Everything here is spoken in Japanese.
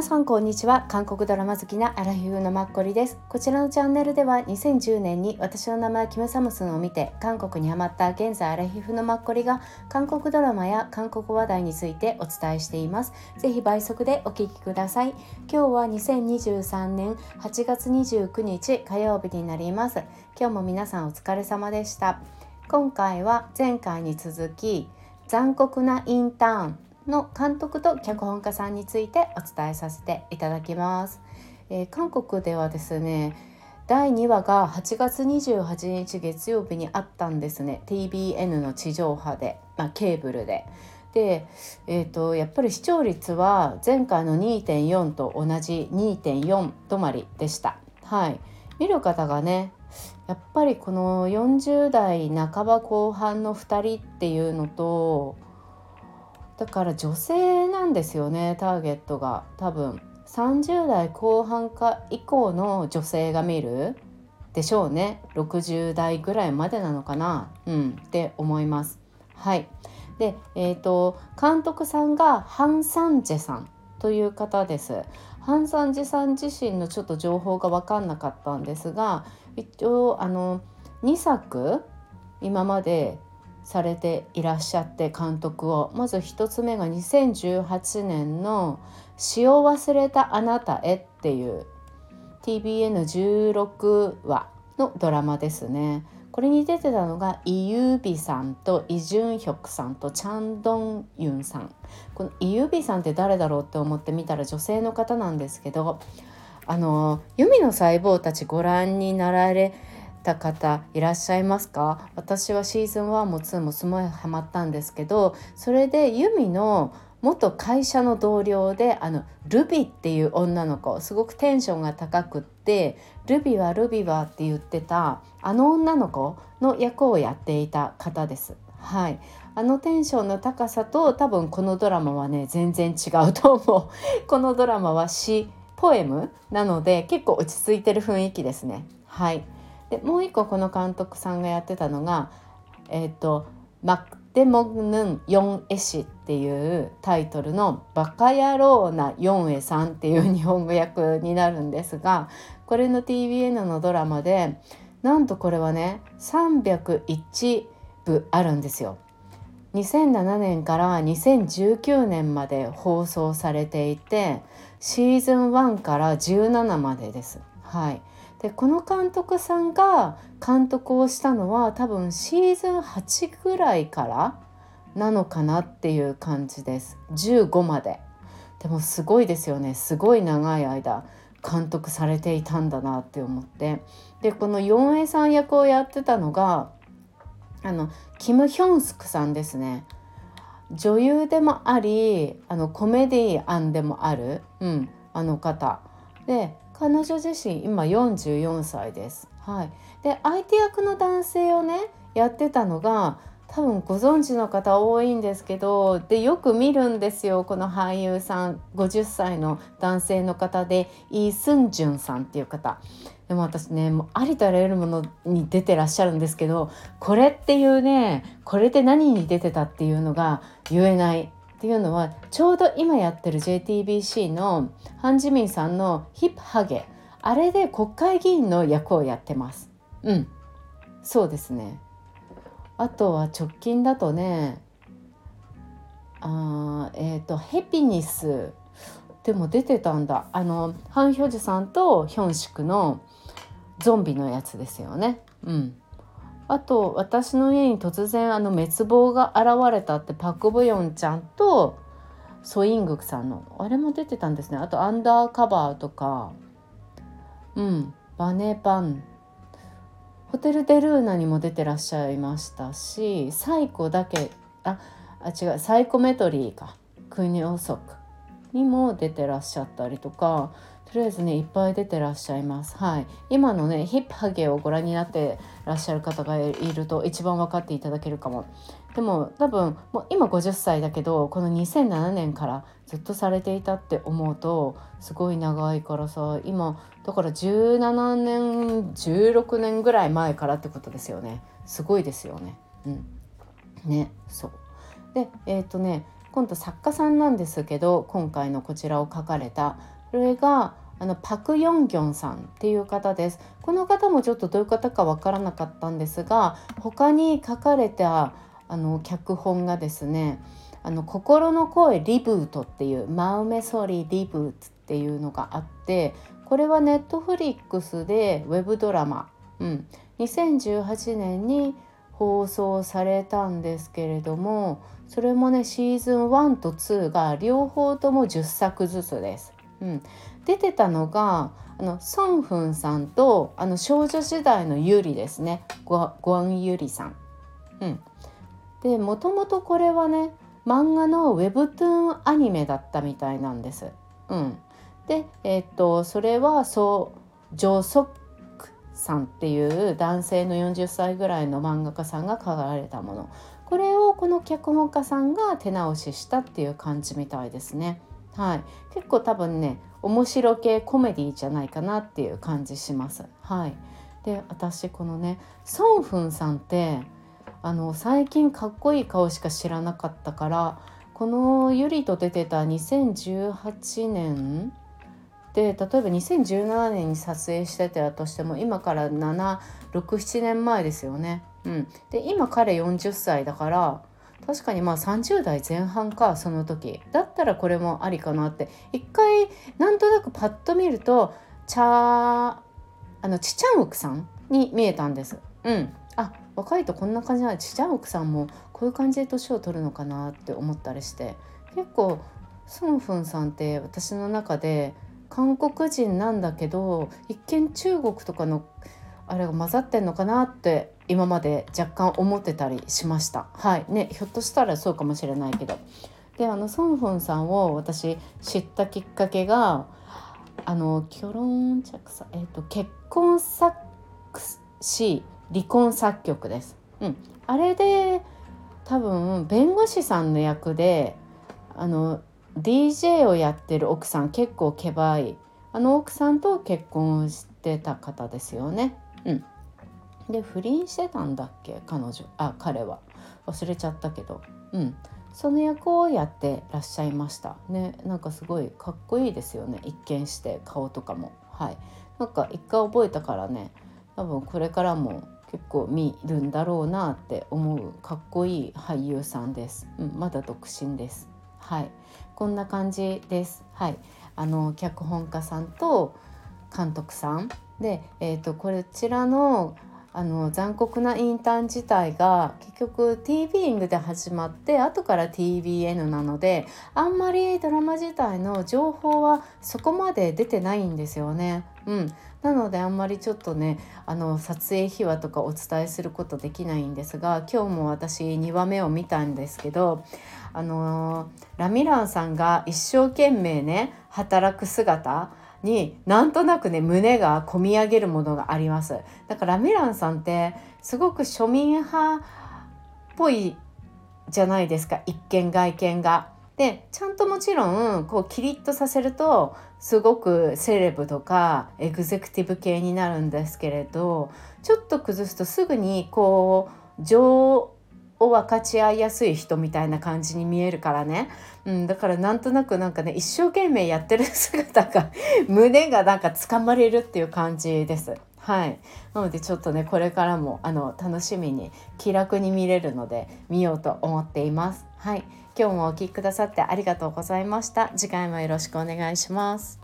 皆さんこんにちは。韓国ドラマ好きなアラヒフのマッコリです。こちらのチャンネルでは2010年に私の名前キムサムスンを見て韓国にハマった現在アラヒフのマッコリが韓国ドラマや韓国話題についてお伝えしています。ぜひ倍速でお聞きください。今日は2023年8月29日火曜日になります。今日も皆さんお疲れ様でした。今回は前回に続き残酷なインターン。の監督と脚本家さんについてお伝えさせていただきます。えー、韓国ではですね第2話が8月28日月曜日にあったんですね TBN の地上波で、まあ、ケーブルで。で、えーと、やっぱり視聴率は前回の2.4と同じ2.4止まりでした。はい、見る方がねやっぱりこの40代半ば後半の2人っていうのとだから女性なんですよねターゲットが。多分30代後半か以降の女性が見るでしょうね。60代ぐらいまでなのかな。うんって思います。はい。でえっ、ー、と監督さんがハン・サンジェさんという方です。ハン・サンジェさん自身のちょっと情報が分かんなかったんですが一応あの2作今までされていらっしゃって監督をまず1つ目が2018年の「詩を忘れたあなたへ」っていう TBN16 話のドラマですね。これに出てたのがイユービさんとイ・ジュンヒョクさんとチャンドンユンさんこのイユービさんって誰だろうって思ってみたら女性の方なんですけどあの「ユミの細胞たち」ご覧になられた方いらっしゃいますか？私はシーズン1も2もすごいハマったんですけどそれでユミの元会社の同僚であのルビっていう女の子すごくテンションが高くってルビはルビはって言ってたあの女の子の役をやっていた方です。はい、あのテンションの高さと多分このドラマはね全然違うと思う。このドラマは詩ポエムなので結構落ち着いてる雰囲気ですね。はい。でもう一個この監督さんがやってたのがえ、ー、とマッデモヌン・ヨンエ氏っていうタイトルの「バカ野郎なヨンエさん」っていう日本語訳になるんですがこれの TBN のドラマでなんとこれはね301部あるんですよ。2007年から2019年まで放送されていてシーズン1から17までです。はい、でこの監督さんが監督をしたのは多分シーズン8ぐらいからなのかなっていう感じです。15まで。でもすごいですよね。すごい長い間監督されていたんだなって思って。でこのヨンエさん役をやってたのがあのキム・ヒョンスクさんですね。女優でもありあのコメディアンでもある、うん、あの方。で彼女自身今44歳です。はい、で相手役の男性をねやってたのが多分ご存知の方多いんですけどでよく見るんですよこの俳優さん。50歳の男性の方でイ・スンジュンさんっていう方。でも私ねもうありとあらゆるものに出てらっしゃるんですけどこれっていうねこれって何に出てたっていうのが言えないっていうのはちょうど今やってる JTBC のハン・ジミンさんのヒップハゲ。あれで国会議員の役をやってます。うん。そうですね。あとは直近だとねあえっ、ー、とヘピニス。でも出てたんだ。あのハン・ヒョジさんとヒョンシクのゾンビのやつですよね。うん。あと私の家に突然あの滅亡が現れたってパク・ブヨンちゃんとソイングクさんのあれも出てたんですね。あとアンダーカバーとかうんバネパン。ホテル・デルーナにも出てらっしゃいましたしサイコだけああ違うサイコメトリーか。クニオソクにも出てらっしゃったりとかとりあえずねいっぱい出てらっしゃいます。はい。今のねヒップハゲをご覧になってらっしゃる方がいると一番分かっていただけるかも。でも多分もう今50歳だけどこの2007年からずっとされていたって思うとすごい長いからさ今だから17年16年ぐらい前からってことですよね。すごいですよね。うん。ねそう。でえっ、ー、とね今度作家さんなんですけど今回のこちらを書かれたそれがあのパク・ヨンギョンさんっていう方です。この方もちょっとどういう方かわからなかったんですが他に書かれたあの脚本がですね「あの心の声リブート」っていう「マウメソリリブート」っていうのがあってこれはネットフリックスでウェブドラマ、うん、2018年に放送されたんですけれどもそれもねシーズン1と2が両方とも10作ずつです。うん、出てたのがあのソンフンさんとあの少女時代のユリですねゴアンユリさん。うん、でもともとこれはね漫画のウェブトゥーンアニメだったみたいなんです。うん、で、えー、っとそれはそうジョソッさんっていう男性の40歳ぐらいの漫画家さんが書かれたものこれをこの脚本家さんが手直ししたっていう感じみたいですね。はい、結構多分ね面白系コメディじゃないかなっていう感じします。はい、で私このねソンフンさんってあの最近かっこいい顔しか知らなかったからこのゆりと出てた2018年で例えば2017年に撮影してたとしても今から767年前ですよね。うん、で今彼40歳だから確かにまあ30代前半かその時。だったらこれもありかなって。一回なんとなくパッと見るとチャあのちちゃん奥さんに見えたんです。うん、あ若いとこんな感じなちちゃん奥さんもこういう感じで年を取るのかなって思ったりして。結構ソンフンさんって私の中で韓国人なんだけど一見中国とかのあれが混ざってんのかなって今まで若干思ってたりしました。はい。ねひょっとしたらそうかもしれないけど。であのソンフォンさんを私知ったきっかけがあのキョロンチャクサ、えーと、結婚作詞離婚作曲です、うん、あれで多分弁護士さんの役であの DJ をやってる奥さん結構けばいあの奥さんと結婚してた方ですよね。うん、で不倫してたんだっけ？彼女。あ彼は。忘れちゃったけど、うん、その役をやってらっしゃいました。ね。なんかすごいかっこいいですよね。一見して顔とかも。はい。なんか一回覚えたからね。多分これからも結構見るんだろうなって思うかっこいい俳優さんです、うん、まだ独身です。はい。こんな感じです。はい。あの脚本家さんと監督さん。で、えーと、こちらのあの残酷なインターン自体が結局 t ビーイングで始まって後から TBN なのであんまりドラマ自体の情報はそこまで出てないんですよね。うん、なのであんまりちょっとねあの撮影秘話とかお伝えすることできないんですが今日も私2話目を見たんですけどあのラミランさんが一生懸命ね働く姿になんとなくね胸がこみ上げるものがありますだからミランさんってすごく庶民派っぽいじゃないですか一見外見が。でちゃんともちろんこうキリッとさせるとすごくセレブとかエグゼクティブ系になるんですけれどちょっと崩すとすぐにこう情を分かち合いやすい人みたいな感じに見えるからね、うん、だからなんとなくなんかね一生懸命やってる姿が 胸がなんか掴まれるっていう感じです。はい、なのでちょっとねこれからもあの楽しみに気楽に見れるので見ようと思っています。はい、今日もお聴きくださってありがとうございました。次回もよろしくお願いします。